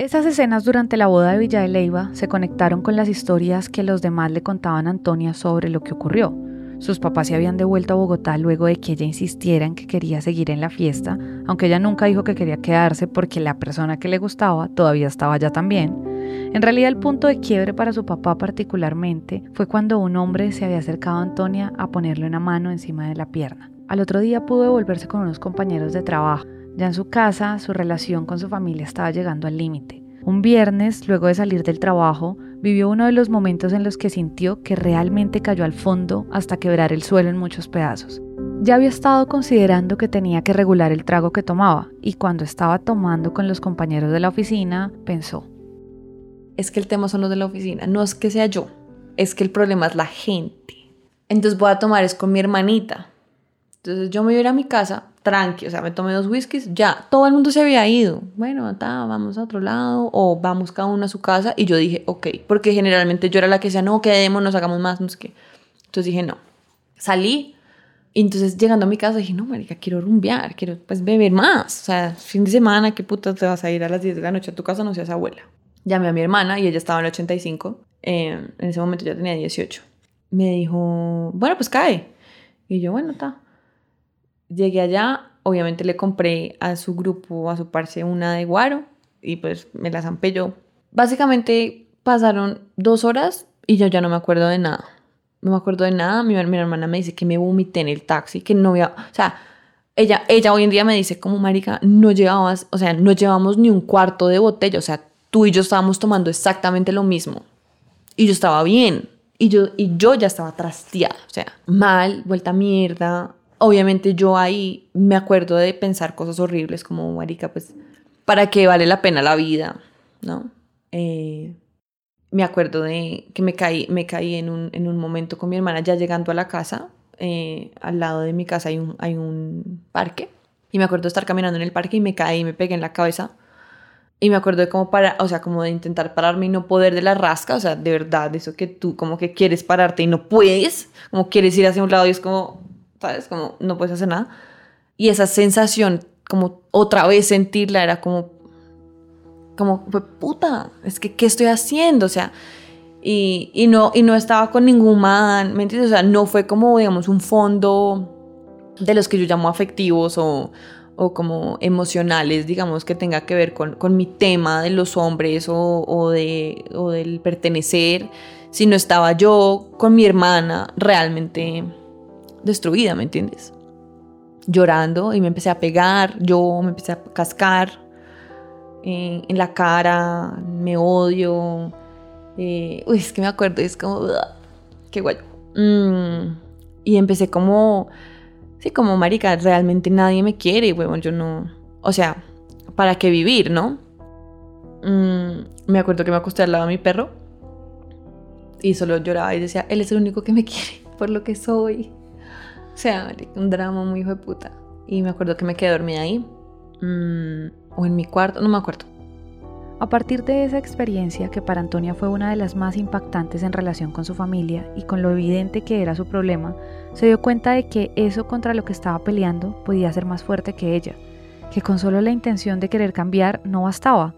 Esas escenas durante la boda de Villa de Leiva se conectaron con las historias que los demás le contaban a Antonia sobre lo que ocurrió. Sus papás se habían devuelto a Bogotá luego de que ella insistiera en que quería seguir en la fiesta, aunque ella nunca dijo que quería quedarse porque la persona que le gustaba todavía estaba allá también. En realidad el punto de quiebre para su papá particularmente fue cuando un hombre se había acercado a Antonia a ponerle una mano encima de la pierna. Al otro día pudo devolverse con unos compañeros de trabajo. Ya en su casa, su relación con su familia estaba llegando al límite. Un viernes, luego de salir del trabajo, vivió uno de los momentos en los que sintió que realmente cayó al fondo hasta quebrar el suelo en muchos pedazos. Ya había estado considerando que tenía que regular el trago que tomaba y cuando estaba tomando con los compañeros de la oficina, pensó. Es que el tema son los de la oficina, no es que sea yo, es que el problema es la gente. Entonces voy a tomar es con mi hermanita. Entonces yo me voy a ir a mi casa tranqui, o sea, me tomé dos whiskies, ya, todo el mundo se había ido. Bueno, vamos a otro lado o vamos cada uno a su casa y yo dije, ok, porque generalmente yo era la que decía, no, quedémonos, hagamos más, no sé qué. Entonces dije, no. Salí y entonces llegando a mi casa dije, no, marica, quiero rumbear, quiero pues beber más. O sea, fin de semana, ¿qué puta te vas a ir a las 10 de la noche a tu casa? No seas abuela. Llamé a mi hermana y ella estaba en el 85. Eh, en ese momento ya tenía 18. Me dijo, bueno, pues cae. Y yo, bueno, está. Llegué allá, obviamente le compré a su grupo, a su parce, una de guaro y pues me la zampé yo. Básicamente pasaron dos horas y yo ya no me acuerdo de nada. No me acuerdo de nada. Mi, mi hermana me dice que me vomité en el taxi, que no había... O sea, ella, ella hoy en día me dice como, marica, no llevabas, o sea, no llevamos ni un cuarto de botella. O sea, tú y yo estábamos tomando exactamente lo mismo. Y yo estaba bien. Y yo, y yo ya estaba trasteada. O sea, mal, vuelta a mierda, obviamente yo ahí me acuerdo de pensar cosas horribles como, marica, pues, ¿para qué vale la pena la vida? ¿No? Eh, me acuerdo de que me caí, me caí en un, en un momento con mi hermana ya llegando a la casa. Eh, al lado de mi casa hay un, hay un parque. Y me acuerdo de estar caminando en el parque y me caí y me pegué en la cabeza. Y me acuerdo de cómo para, o sea, como de intentar pararme y no poder de la rasca, o sea, de verdad, eso que tú como que quieres pararte y no puedes, como quieres ir hacia un lado y es como, ¿sabes? Como no puedes hacer nada. Y esa sensación, como otra vez sentirla, era como, como, puta, es que, ¿qué estoy haciendo? O sea, y, y, no, y no estaba con ningún man, ¿me entiendes? O sea, no fue como, digamos, un fondo de los que yo llamo afectivos o, o como emocionales, digamos, que tenga que ver con, con mi tema de los hombres o, o, de, o del pertenecer, sino estaba yo con mi hermana realmente destruida, ¿me entiendes? Llorando y me empecé a pegar, yo me empecé a cascar eh, en la cara, me odio. Eh, uy, es que me acuerdo, es como, qué guay. Mm, y empecé como, sí, como marica, realmente nadie me quiere, huevón, yo no, o sea, ¿para qué vivir, no? Mm, me acuerdo que me acosté al lado de mi perro y solo lloraba y decía, él es el único que me quiere por lo que soy. O sea, un drama muy hijo de puta. Y me acuerdo que me quedé dormida ahí. Mm, o en mi cuarto, no me acuerdo. A partir de esa experiencia, que para Antonia fue una de las más impactantes en relación con su familia y con lo evidente que era su problema, se dio cuenta de que eso contra lo que estaba peleando podía ser más fuerte que ella, que con solo la intención de querer cambiar no bastaba,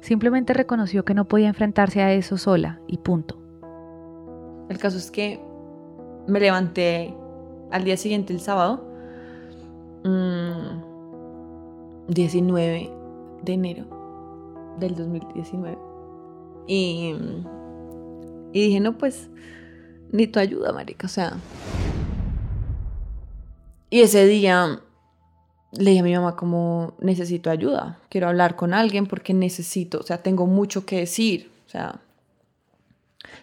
simplemente reconoció que no podía enfrentarse a eso sola y punto. El caso es que me levanté al día siguiente, el sábado, 19 mm, de enero del 2019. Y, y dije, no, pues, ni tu ayuda, marica, o sea. Y ese día le dije a mi mamá como, necesito ayuda, quiero hablar con alguien porque necesito, o sea, tengo mucho que decir, o sea,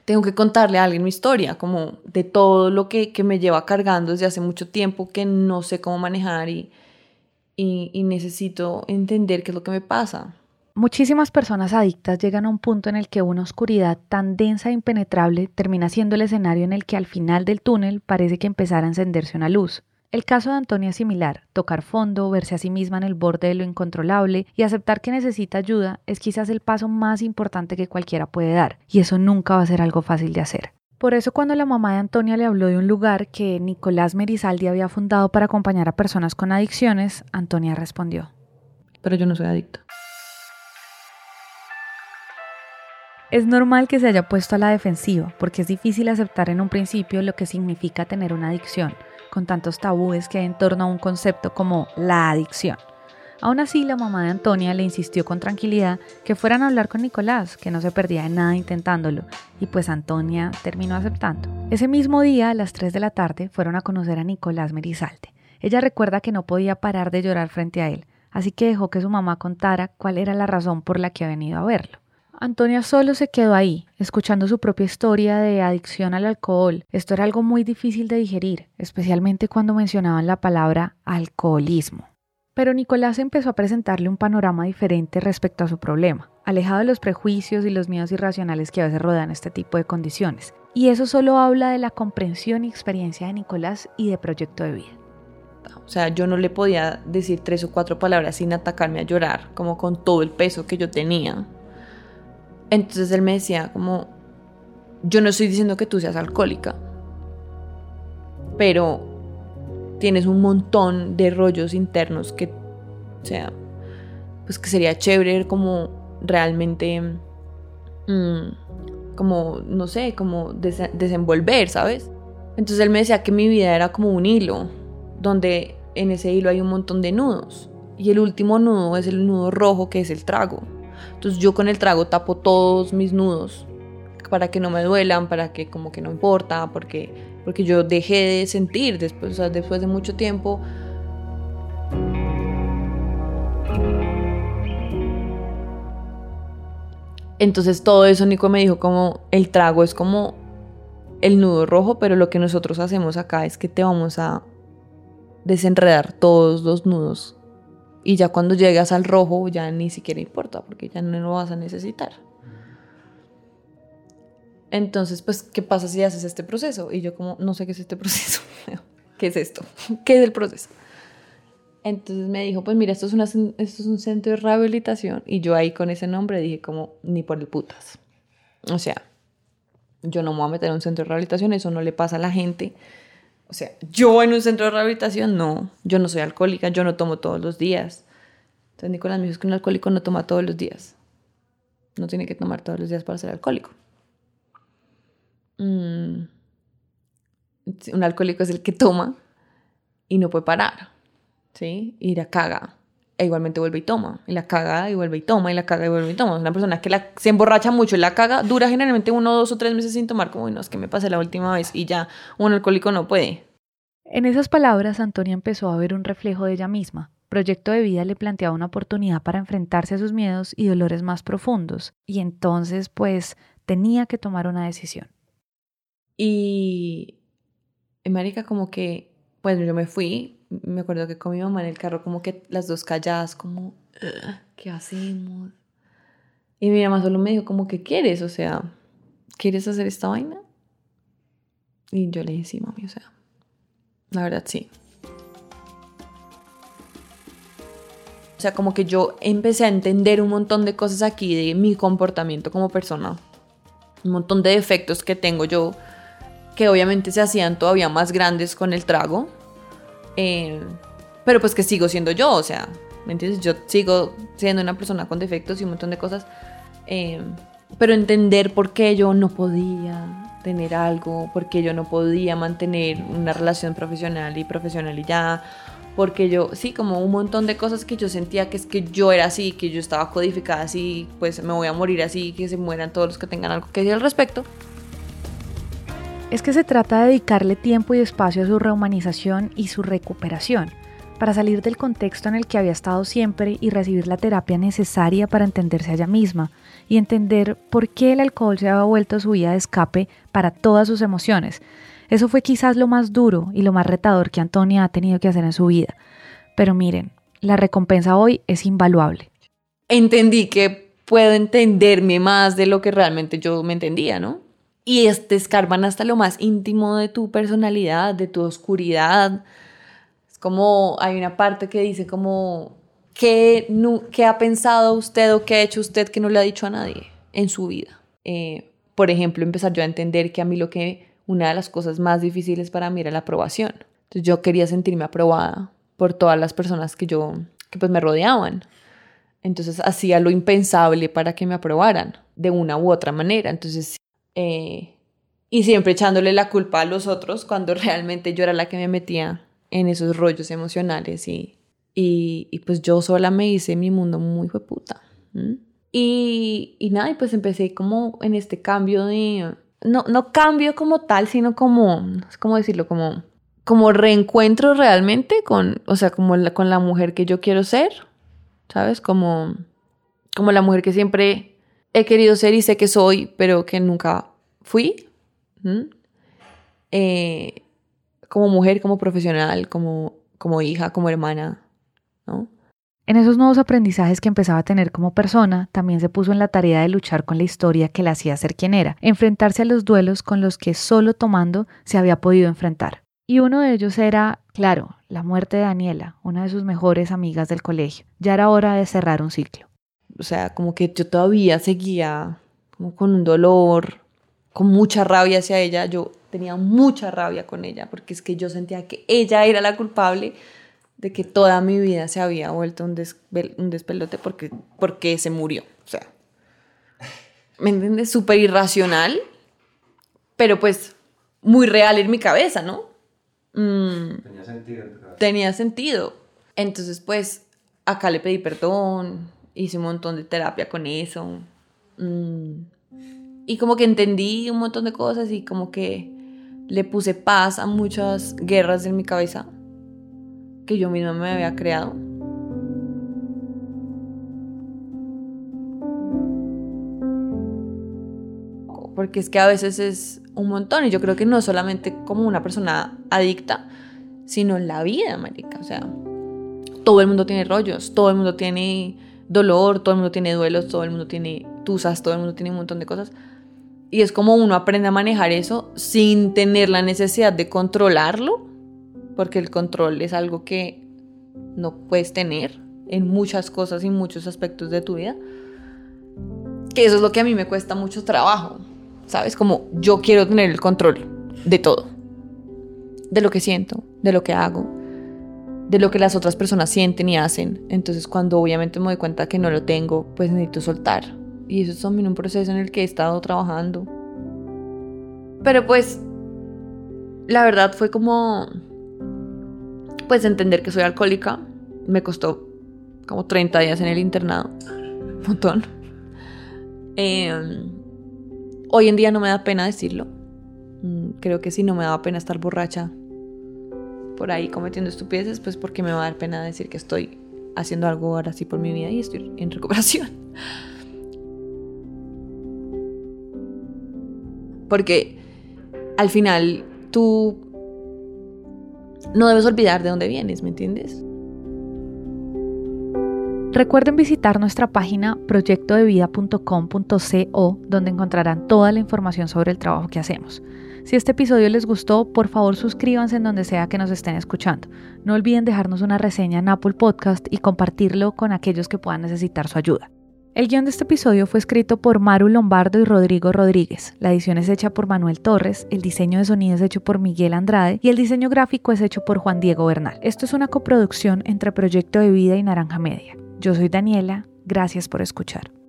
tengo que contarle a alguien mi historia, como de todo lo que, me lleva cargando desde hace mucho tiempo que no sé cómo manejar y, y, necesito entender qué es lo que me pasa. Muchísimas personas adictas llegan a un punto en el que una oscuridad tan densa e impenetrable termina siendo el escenario en el que al final del túnel parece que empezara a encenderse una luz. El caso de Antonia es similar. Tocar fondo, verse a sí misma en el borde de lo incontrolable y aceptar que necesita ayuda es quizás el paso más importante que cualquiera puede dar, y eso nunca va a ser algo fácil de hacer. Por eso cuando la mamá de Antonia le habló de un lugar que Nicolás Merizaldi había fundado para acompañar a personas con adicciones, Antonia respondió. Pero yo no soy adicta. Es normal que se haya puesto a la defensiva, porque es difícil aceptar en un principio lo que significa tener una adicción, con tantos tabúes que hay en torno a un concepto como la adicción. Aún así, la mamá de Antonia le insistió con tranquilidad que fueran a hablar con Nicolás, que no se perdía de nada intentándolo, y pues Antonia terminó aceptando. Ese mismo día, a las 3 de la tarde, fueron a conocer a Nicolás Merizalte. Ella recuerda que no podía parar de llorar frente a él, así que dejó que su mamá contara cuál era la razón por la que había venido a verlo. Antonia solo se quedó ahí, escuchando su propia historia de adicción al alcohol. Esto era algo muy difícil de digerir, especialmente cuando mencionaban la palabra alcoholismo. Pero Nicolás empezó a presentarle un panorama diferente respecto a su problema, alejado de los prejuicios y los miedos irracionales que a veces rodean este tipo de condiciones. Y eso solo habla de la comprensión y experiencia de Nicolás y de proyecto de vida. O sea, yo no le podía decir tres o cuatro palabras sin atacarme a llorar, como con todo el peso que yo tenía. Entonces él me decía como, yo no estoy diciendo que tú seas alcohólica, pero tienes un montón de rollos internos que, o sea, pues que sería chévere como realmente, mm, como, no sé, como desenvolver, ¿sabes? Entonces él me decía que mi vida era como un hilo, donde en ese hilo hay un montón de nudos. Y el último nudo es el nudo rojo, que es el trago. Entonces yo con el trago tapo todos mis nudos para que no me duelan, para que como que no importa, porque porque yo dejé de sentir después, después de mucho tiempo. Entonces todo eso Nico me dijo como el trago es como el nudo rojo, pero lo que nosotros hacemos acá es que te vamos a desenredar todos los nudos. Y ya cuando llegas al rojo ya ni siquiera importa porque ya no lo vas a necesitar. Entonces, pues, ¿qué pasa si haces este proceso? Y yo como, no sé qué es este proceso. ¿Qué es esto? ¿Qué es el proceso? Entonces me dijo, pues mira, esto es, una, esto es un centro de rehabilitación. Y yo ahí con ese nombre dije como, ni por el putas. O sea, yo no me voy a meter en un centro de rehabilitación, eso no le pasa a la gente. O sea, yo en un centro de rehabilitación, no. Yo no soy alcohólica, yo no tomo todos los días. Entonces Nicolás me dijo que un alcohólico no toma todos los días. No tiene que tomar todos los días para ser alcohólico. Mm, un alcohólico es el que toma y no puede parar, ¿sí? Y la caga. E igualmente vuelve y toma. Y la caga y vuelve y toma. Y la caga y vuelve y toma. Una persona que la, se emborracha mucho y la caga dura generalmente uno, dos o tres meses sin tomar. Como, no, es que me pasé la última vez y ya un alcohólico no puede. En esas palabras, Antonia empezó a ver un reflejo de ella misma. Proyecto de vida le planteaba una oportunidad para enfrentarse a sus miedos y dolores más profundos. Y entonces, pues, tenía que tomar una decisión. Y, marica, como que, bueno, yo me fui, me acuerdo que con mi mamá en el carro, como que las dos calladas, como, ¿qué hacemos? Y mi mamá solo me dijo, como, ¿qué quieres? O sea, ¿quieres hacer esta vaina? Y yo le dije, sí, mami, o sea, la verdad sí. O sea, como que yo empecé a entender un montón de cosas aquí de mi comportamiento como persona. Un montón de defectos que tengo yo que obviamente se hacían todavía más grandes con el trago, eh, pero pues que sigo siendo yo, o sea, ¿me entiendes? Yo sigo siendo una persona con defectos y un montón de cosas, eh, pero entender por qué yo no podía tener algo, por qué yo no podía mantener una relación profesional y profesional y ya, porque yo, sí, como un montón de cosas que yo sentía que es que yo era así, que yo estaba codificada así, pues me voy a morir así, que se mueran todos los que tengan algo que decir al respecto es que se trata de dedicarle tiempo y espacio a su rehumanización y su recuperación, para salir del contexto en el que había estado siempre y recibir la terapia necesaria para entenderse a ella misma y entender por qué el alcohol se había vuelto su vía de escape para todas sus emociones. Eso fue quizás lo más duro y lo más retador que Antonia ha tenido que hacer en su vida. Pero miren, la recompensa hoy es invaluable. Entendí que puedo entenderme más de lo que realmente yo me entendía, ¿no? Y te escarban hasta lo más íntimo de tu personalidad, de tu oscuridad. Es como hay una parte que dice como, ¿qué, qué ha pensado usted o qué ha hecho usted que no le ha dicho a nadie en su vida? Eh, por ejemplo, empezar yo a entender que a mí lo que, una de las cosas más difíciles para mí era la aprobación. Entonces yo quería sentirme aprobada por todas las personas que yo, que pues me rodeaban. Entonces hacía lo impensable para que me aprobaran de una u otra manera. Entonces, eh, y siempre echándole la culpa a los otros cuando realmente yo era la que me metía en esos rollos emocionales y, y, pues yo sola me hice mi mundo muy fue puta. Y, y nada, y pues empecé como en este cambio de, no, no cambio como tal, sino como, ¿cómo decirlo? Como, como reencuentro realmente con, o sea, como la, con la mujer que yo quiero ser, ¿sabes? Como, como la mujer que siempre he querido ser y sé que soy, pero que nunca fui. Eh, como mujer, como profesional, como, como hija, como hermana, ¿no? En esos nuevos aprendizajes que empezaba a tener como persona, también se puso en la tarea de luchar con la historia que la hacía ser quien era, enfrentarse a los duelos con los que solo tomando se había podido enfrentar. Y uno de ellos era, claro, la muerte de Daniela, una de sus mejores amigas del colegio. Ya era hora de cerrar un ciclo. O sea, como que yo todavía seguía como con un dolor, con mucha rabia hacia ella. Yo tenía mucha rabia con ella porque es que yo sentía que ella era la culpable de que toda mi vida se había vuelto un, un despelote porque, porque se murió. O sea, ¿me entiendes? Súper irracional, pero pues muy real en mi cabeza, ¿no? Mm. tenía sentido. Tenía sentido. Entonces, pues, acá le pedí perdón, hice un montón de terapia con eso. Mm. y como que entendí un montón de cosas y como que le puse paz a muchas guerras en mi cabeza que yo misma me había creado. Porque es que a veces es un montón y yo creo que no solamente como una persona adicta, sino en la vida, marica. O sea, todo el mundo tiene rollos, todo el mundo tiene dolor, todo el mundo tiene duelos, todo el mundo tiene tusas, todo el mundo tiene un montón de cosas. Y es como uno aprende a manejar eso sin tener la necesidad de controlarlo, porque el control es algo que no puedes tener en muchas cosas y muchos aspectos de tu vida. Que eso es lo que a mí me cuesta mucho trabajo, ¿sabes? Como yo quiero tener el control de todo, de lo que siento, de lo que hago, de lo que las otras personas sienten y hacen. Entonces cuando obviamente me doy cuenta que no lo tengo, pues necesito soltar. Y eso es también un proceso en el que he estado trabajando. Pero pues, la verdad fue como pues entender que soy alcohólica me costó como 30 días en el internado. Un montón. Em, hoy en día no me da pena decirlo. Mm, creo que si no me daba pena estar borracha por ahí cometiendo estupideces, pues porque me va a dar pena decir que estoy haciendo algo ahora sí por mi vida y estoy en recuperación. Porque al final tú no debes olvidar de dónde vienes, ¿me entiendes? Recuerden visitar nuestra página proyectodevida.com.co donde encontrarán toda la información sobre el trabajo que hacemos. Si este episodio les gustó, por favor suscríbanse en donde sea que nos estén escuchando. No olviden dejarnos una reseña en Apple Podcast y compartirlo con aquellos que puedan necesitar su ayuda. El guion de este episodio fue escrito por Maru Lombardo y Rodrigo Rodríguez. La edición es hecha por Manuel Torres, el diseño de sonido es hecho por Miguel Andrade y el diseño gráfico es hecho por Juan Diego Bernal. Esto es una coproducción entre Proyecto de Vida y Naranja Media. Yo soy Daniela, gracias por escuchar.